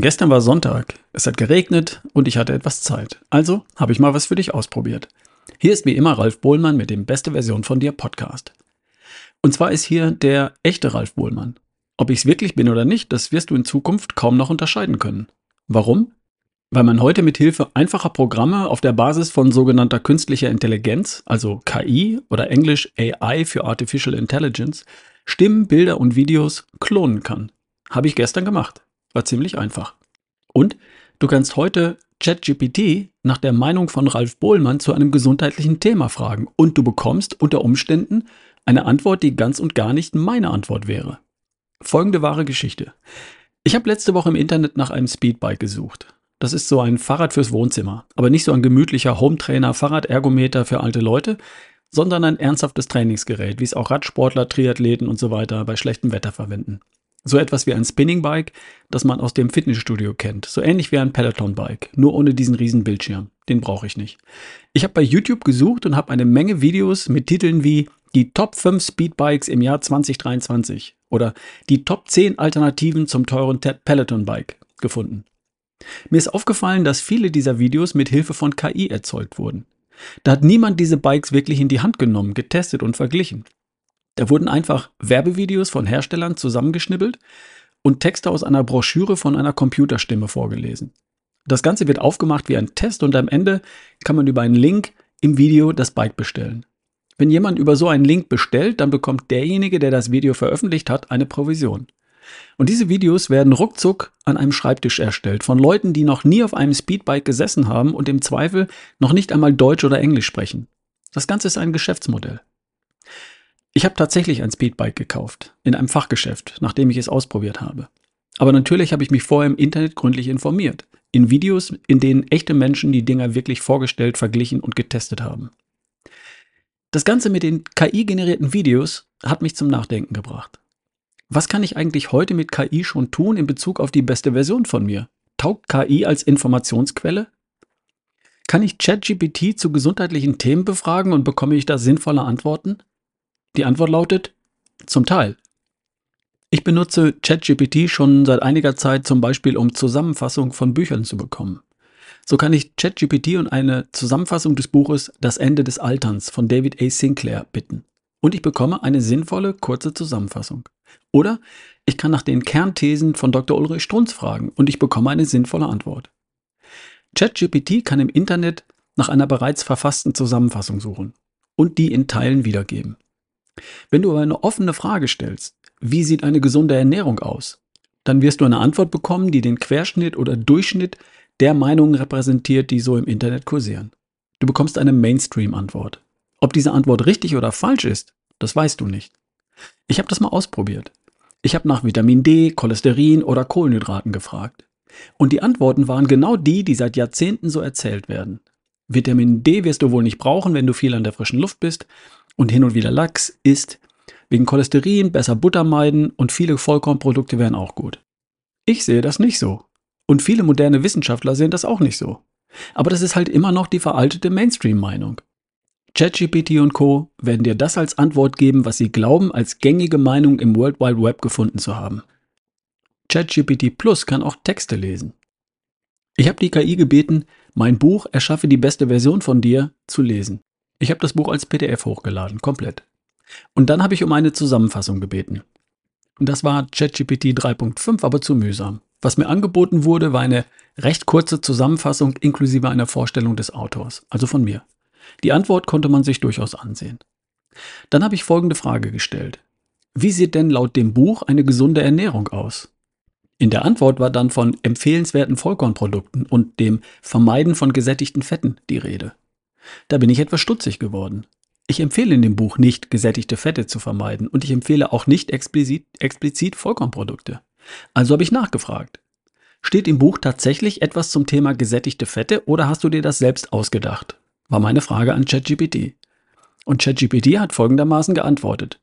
Gestern war Sonntag, es hat geregnet und ich hatte etwas Zeit. Also habe ich mal was für dich ausprobiert. Hier ist wie immer Ralf Bohlmann mit dem Beste Version von dir Podcast. Und zwar ist hier der echte Ralf Bohlmann. Ob ich es wirklich bin oder nicht, das wirst du in Zukunft kaum noch unterscheiden können. Warum? Weil man heute mit Hilfe einfacher Programme auf der Basis von sogenannter künstlicher Intelligenz, also KI oder englisch AI für Artificial Intelligence, Stimmen, Bilder und Videos klonen kann. Habe ich gestern gemacht. War ziemlich einfach. Und du kannst heute ChatGPT nach der Meinung von Ralf Bohlmann zu einem gesundheitlichen Thema fragen und du bekommst unter Umständen eine Antwort, die ganz und gar nicht meine Antwort wäre. Folgende wahre Geschichte. Ich habe letzte Woche im Internet nach einem Speedbike gesucht. Das ist so ein Fahrrad fürs Wohnzimmer, aber nicht so ein gemütlicher Hometrainer, Fahrradergometer für alte Leute, sondern ein ernsthaftes Trainingsgerät, wie es auch Radsportler, Triathleten und so weiter bei schlechtem Wetter verwenden. So etwas wie ein Spinning-Bike, das man aus dem Fitnessstudio kennt. So ähnlich wie ein Peloton-Bike, nur ohne diesen riesen Bildschirm. Den brauche ich nicht. Ich habe bei YouTube gesucht und habe eine Menge Videos mit Titeln wie die Top 5 Speedbikes im Jahr 2023 oder die Top 10 Alternativen zum teuren Peloton-Bike gefunden. Mir ist aufgefallen, dass viele dieser Videos mit Hilfe von KI erzeugt wurden. Da hat niemand diese Bikes wirklich in die Hand genommen, getestet und verglichen. Da wurden einfach Werbevideos von Herstellern zusammengeschnibbelt und Texte aus einer Broschüre von einer Computerstimme vorgelesen. Das Ganze wird aufgemacht wie ein Test und am Ende kann man über einen Link im Video das Bike bestellen. Wenn jemand über so einen Link bestellt, dann bekommt derjenige, der das Video veröffentlicht hat, eine Provision. Und diese Videos werden ruckzuck an einem Schreibtisch erstellt von Leuten, die noch nie auf einem Speedbike gesessen haben und im Zweifel noch nicht einmal Deutsch oder Englisch sprechen. Das Ganze ist ein Geschäftsmodell. Ich habe tatsächlich ein Speedbike gekauft, in einem Fachgeschäft, nachdem ich es ausprobiert habe. Aber natürlich habe ich mich vorher im Internet gründlich informiert, in Videos, in denen echte Menschen die Dinger wirklich vorgestellt, verglichen und getestet haben. Das Ganze mit den KI-generierten Videos hat mich zum Nachdenken gebracht. Was kann ich eigentlich heute mit KI schon tun in Bezug auf die beste Version von mir? Taugt KI als Informationsquelle? Kann ich ChatGPT zu gesundheitlichen Themen befragen und bekomme ich da sinnvolle Antworten? Die Antwort lautet zum Teil. Ich benutze ChatGPT schon seit einiger Zeit zum Beispiel, um Zusammenfassungen von Büchern zu bekommen. So kann ich ChatGPT und eine Zusammenfassung des Buches Das Ende des Alterns von David A. Sinclair bitten. Und ich bekomme eine sinnvolle, kurze Zusammenfassung. Oder ich kann nach den Kernthesen von Dr. Ulrich Strunz fragen und ich bekomme eine sinnvolle Antwort. ChatGPT kann im Internet nach einer bereits verfassten Zusammenfassung suchen und die in Teilen wiedergeben. Wenn du aber eine offene Frage stellst, wie sieht eine gesunde Ernährung aus, dann wirst du eine Antwort bekommen, die den Querschnitt oder Durchschnitt der Meinungen repräsentiert, die so im Internet kursieren. Du bekommst eine Mainstream-Antwort. Ob diese Antwort richtig oder falsch ist, das weißt du nicht. Ich habe das mal ausprobiert. Ich habe nach Vitamin D, Cholesterin oder Kohlenhydraten gefragt. Und die Antworten waren genau die, die seit Jahrzehnten so erzählt werden. Vitamin D wirst du wohl nicht brauchen, wenn du viel an der frischen Luft bist und hin und wieder Lachs isst. Wegen Cholesterin besser Butter meiden und viele Vollkornprodukte wären auch gut. Ich sehe das nicht so. Und viele moderne Wissenschaftler sehen das auch nicht so. Aber das ist halt immer noch die veraltete Mainstream-Meinung. ChatGPT und Co. werden dir das als Antwort geben, was sie glauben, als gängige Meinung im World Wide Web gefunden zu haben. ChatGPT Plus kann auch Texte lesen. Ich habe die KI gebeten, mein Buch Erschaffe die beste Version von dir zu lesen. Ich habe das Buch als PDF hochgeladen, komplett. Und dann habe ich um eine Zusammenfassung gebeten. Und das war ChatGPT 3.5, aber zu mühsam. Was mir angeboten wurde, war eine recht kurze Zusammenfassung inklusive einer Vorstellung des Autors, also von mir. Die Antwort konnte man sich durchaus ansehen. Dann habe ich folgende Frage gestellt. Wie sieht denn laut dem Buch eine gesunde Ernährung aus? In der Antwort war dann von empfehlenswerten Vollkornprodukten und dem Vermeiden von gesättigten Fetten die Rede. Da bin ich etwas stutzig geworden. Ich empfehle in dem Buch nicht, gesättigte Fette zu vermeiden und ich empfehle auch nicht explizit, explizit Vollkornprodukte. Also habe ich nachgefragt. Steht im Buch tatsächlich etwas zum Thema gesättigte Fette oder hast du dir das selbst ausgedacht? War meine Frage an ChatGPT. Und ChatGPT hat folgendermaßen geantwortet.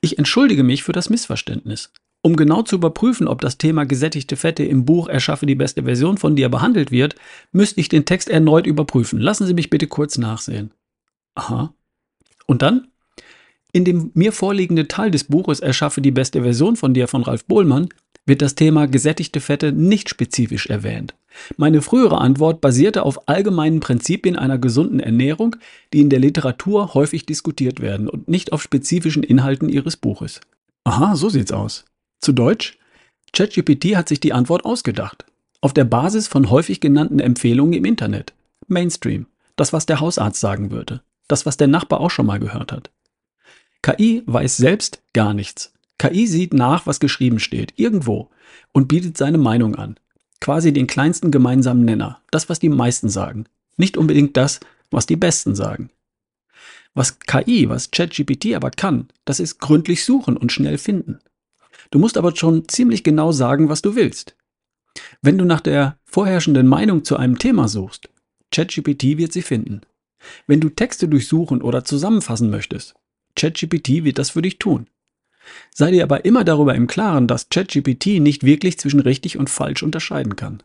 Ich entschuldige mich für das Missverständnis. Um genau zu überprüfen, ob das Thema gesättigte Fette im Buch Erschaffe die beste Version von dir behandelt wird, müsste ich den Text erneut überprüfen. Lassen Sie mich bitte kurz nachsehen. Aha. Und dann? In dem mir vorliegenden Teil des Buches Erschaffe die beste Version von dir von Ralf Bohlmann wird das Thema gesättigte Fette nicht spezifisch erwähnt. Meine frühere Antwort basierte auf allgemeinen Prinzipien einer gesunden Ernährung, die in der Literatur häufig diskutiert werden und nicht auf spezifischen Inhalten Ihres Buches. Aha, so sieht's aus. Zu Deutsch? ChatGPT hat sich die Antwort ausgedacht. Auf der Basis von häufig genannten Empfehlungen im Internet. Mainstream. Das, was der Hausarzt sagen würde. Das, was der Nachbar auch schon mal gehört hat. KI weiß selbst gar nichts. KI sieht nach, was geschrieben steht, irgendwo, und bietet seine Meinung an quasi den kleinsten gemeinsamen Nenner, das, was die meisten sagen, nicht unbedingt das, was die Besten sagen. Was KI, was ChatGPT aber kann, das ist gründlich suchen und schnell finden. Du musst aber schon ziemlich genau sagen, was du willst. Wenn du nach der vorherrschenden Meinung zu einem Thema suchst, ChatGPT wird sie finden. Wenn du Texte durchsuchen oder zusammenfassen möchtest, ChatGPT wird das für dich tun. Sei dir aber immer darüber im Klaren, dass ChatGPT nicht wirklich zwischen richtig und falsch unterscheiden kann.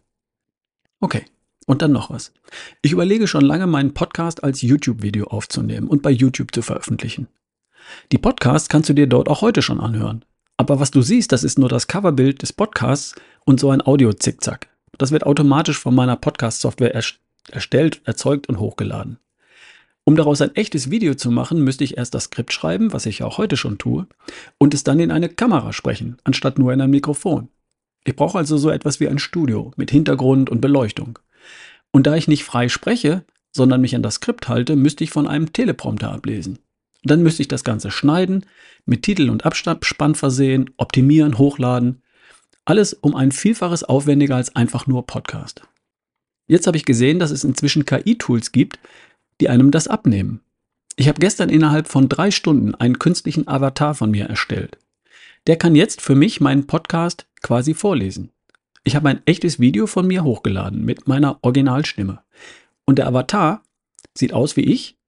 Okay, und dann noch was. Ich überlege schon lange, meinen Podcast als YouTube-Video aufzunehmen und bei YouTube zu veröffentlichen. Die Podcasts kannst du dir dort auch heute schon anhören. Aber was du siehst, das ist nur das Coverbild des Podcasts und so ein Audio-Zickzack. Das wird automatisch von meiner Podcast-Software erstellt, erzeugt und hochgeladen. Um daraus ein echtes Video zu machen, müsste ich erst das Skript schreiben, was ich auch heute schon tue, und es dann in eine Kamera sprechen, anstatt nur in ein Mikrofon. Ich brauche also so etwas wie ein Studio mit Hintergrund und Beleuchtung. Und da ich nicht frei spreche, sondern mich an das Skript halte, müsste ich von einem Teleprompter ablesen. Dann müsste ich das Ganze schneiden, mit Titel und Abspann versehen, optimieren, hochladen. Alles um ein Vielfaches aufwendiger als einfach nur Podcast. Jetzt habe ich gesehen, dass es inzwischen KI-Tools gibt, die einem das abnehmen. Ich habe gestern innerhalb von drei Stunden einen künstlichen Avatar von mir erstellt. Der kann jetzt für mich meinen Podcast quasi vorlesen. Ich habe ein echtes Video von mir hochgeladen mit meiner Originalstimme. Und der Avatar sieht aus wie ich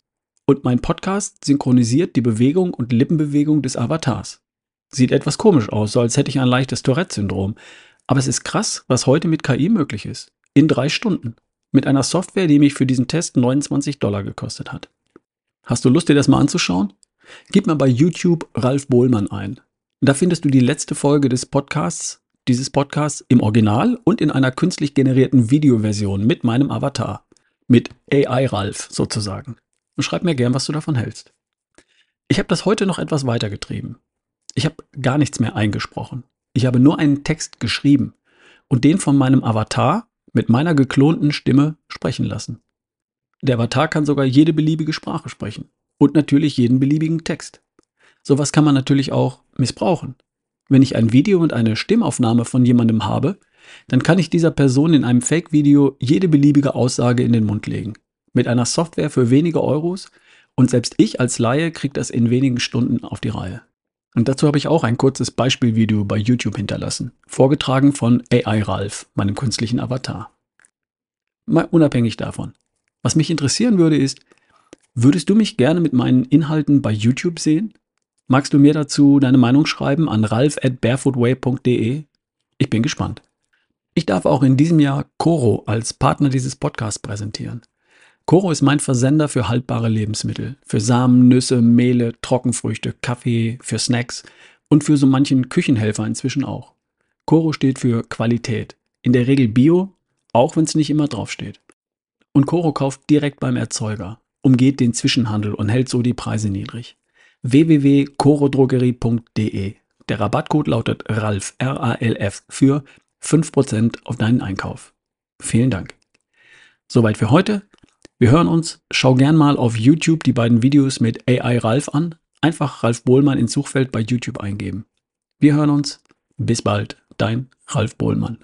und mein Podcast synchronisiert die Bewegung und Lippenbewegung des Avatars. Sieht etwas komisch aus, so als hätte ich ein leichtes Tourette-Syndrom. Aber es ist krass, was heute mit KI möglich ist. In drei Stunden mit einer Software, die mich für diesen Test 29 Dollar gekostet hat. Hast du Lust, dir das mal anzuschauen? Gib mal bei YouTube Ralf Bohlmann ein. Da findest du die letzte Folge des Podcasts, dieses Podcasts im Original und in einer künstlich generierten Videoversion mit meinem Avatar. Mit AI Ralf sozusagen. Und schreib mir gern, was du davon hältst. Ich habe das heute noch etwas weitergetrieben. Ich habe gar nichts mehr eingesprochen. Ich habe nur einen Text geschrieben und den von meinem Avatar mit meiner geklonten Stimme sprechen lassen. Der Avatar kann sogar jede beliebige Sprache sprechen und natürlich jeden beliebigen Text. Sowas kann man natürlich auch missbrauchen. Wenn ich ein Video und eine Stimmaufnahme von jemandem habe, dann kann ich dieser Person in einem Fake-Video jede beliebige Aussage in den Mund legen. Mit einer Software für wenige Euros und selbst ich als Laie kriege das in wenigen Stunden auf die Reihe. Und dazu habe ich auch ein kurzes Beispielvideo bei YouTube hinterlassen, vorgetragen von AI Ralf, meinem künstlichen Avatar. Mal unabhängig davon. Was mich interessieren würde ist, würdest du mich gerne mit meinen Inhalten bei YouTube sehen? Magst du mir dazu deine Meinung schreiben an ralf at barefootway.de? Ich bin gespannt. Ich darf auch in diesem Jahr Coro als Partner dieses Podcasts präsentieren. Koro ist mein Versender für haltbare Lebensmittel, für Samen, Nüsse, Mehle, Trockenfrüchte, Kaffee, für Snacks und für so manchen Küchenhelfer inzwischen auch. Koro steht für Qualität, in der Regel Bio, auch wenn es nicht immer draufsteht. Und Koro kauft direkt beim Erzeuger, umgeht den Zwischenhandel und hält so die Preise niedrig. www.corodrogerie.de Der Rabattcode lautet RALF, R-A-L-F, für 5% auf deinen Einkauf. Vielen Dank. Soweit für heute. Wir hören uns. Schau gern mal auf YouTube die beiden Videos mit AI Ralf an. Einfach Ralf Bohlmann ins Suchfeld bei YouTube eingeben. Wir hören uns. Bis bald. Dein Ralf Bohlmann.